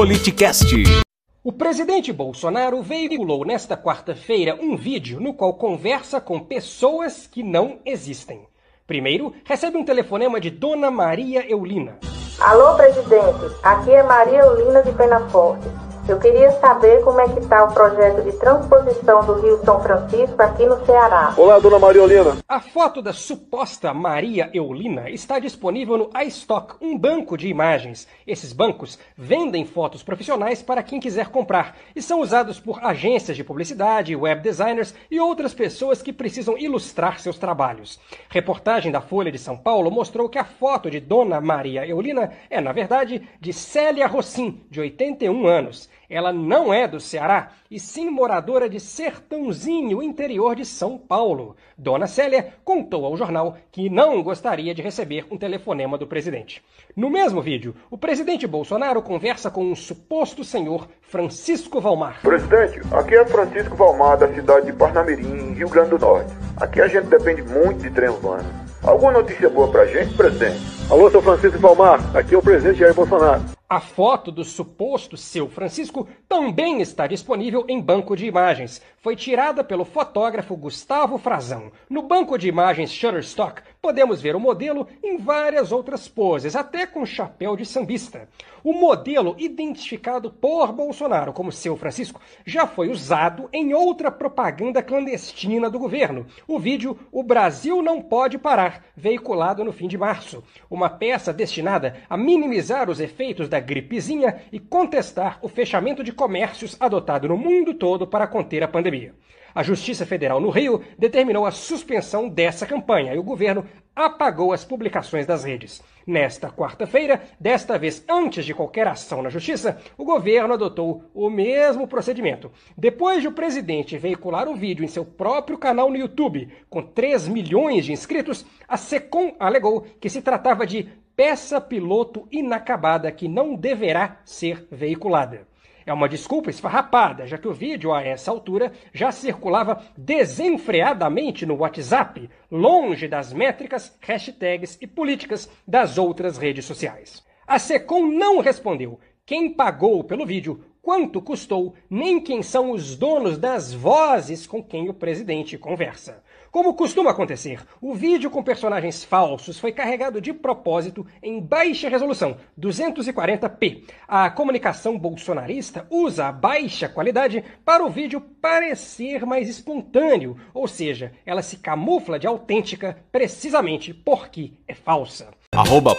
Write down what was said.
Politicast. O presidente Bolsonaro veiculou nesta quarta-feira um vídeo no qual conversa com pessoas que não existem. Primeiro, recebe um telefonema de Dona Maria Eulina. Alô, presidente. Aqui é Maria Eulina de Penaforte. Eu queria saber como é que está o projeto de transposição do Rio São Francisco aqui no Ceará. Olá, dona Maria Eulina. A foto da suposta Maria Eulina está disponível no iStock, um banco de imagens. Esses bancos vendem fotos profissionais para quem quiser comprar e são usados por agências de publicidade, web designers e outras pessoas que precisam ilustrar seus trabalhos. Reportagem da Folha de São Paulo mostrou que a foto de Dona Maria Eulina é, na verdade, de Célia Rossim, de 81 anos. Ela não é do Ceará, e sim moradora de Sertãozinho, interior de São Paulo. Dona Célia contou ao jornal que não gostaria de receber um telefonema do presidente. No mesmo vídeo, o presidente Bolsonaro conversa com um suposto senhor Francisco Valmar. Presidente, aqui é Francisco Valmar, da cidade de Parnamirim, Rio Grande do Norte. Aqui a gente depende muito de trem urbano. Alguma notícia boa pra gente, presidente? Alô, seu Francisco Valmar, aqui é o presidente Jair Bolsonaro. A foto do suposto seu Francisco também está disponível em banco de imagens. Foi tirada pelo fotógrafo Gustavo Frazão. No banco de imagens Shutterstock, podemos ver o modelo em várias outras poses, até com chapéu de sambista. O modelo identificado por Bolsonaro como seu Francisco já foi usado em outra propaganda clandestina do governo. O vídeo O Brasil Não Pode Parar, veiculado no fim de março. Uma peça destinada a minimizar os efeitos da gripezinha e contestar o fechamento de comércios adotado no mundo todo para conter a pandemia. A Justiça Federal no Rio determinou a suspensão dessa campanha e o governo apagou as publicações das redes. Nesta quarta-feira, desta vez antes de qualquer ação na Justiça, o governo adotou o mesmo procedimento. Depois de o presidente veicular um vídeo em seu próprio canal no YouTube com 3 milhões de inscritos, a SECOM alegou que se tratava de peça piloto inacabada que não deverá ser veiculada. É uma desculpa esfarrapada, já que o vídeo a essa altura já circulava desenfreadamente no WhatsApp, longe das métricas, hashtags e políticas das outras redes sociais. A Secom não respondeu quem pagou pelo vídeo, quanto custou, nem quem são os donos das vozes com quem o presidente conversa. Como costuma acontecer, o vídeo com personagens falsos foi carregado de propósito em baixa resolução, 240p. A comunicação bolsonarista usa a baixa qualidade para o vídeo parecer mais espontâneo, ou seja, ela se camufla de autêntica precisamente porque é falsa. Arroba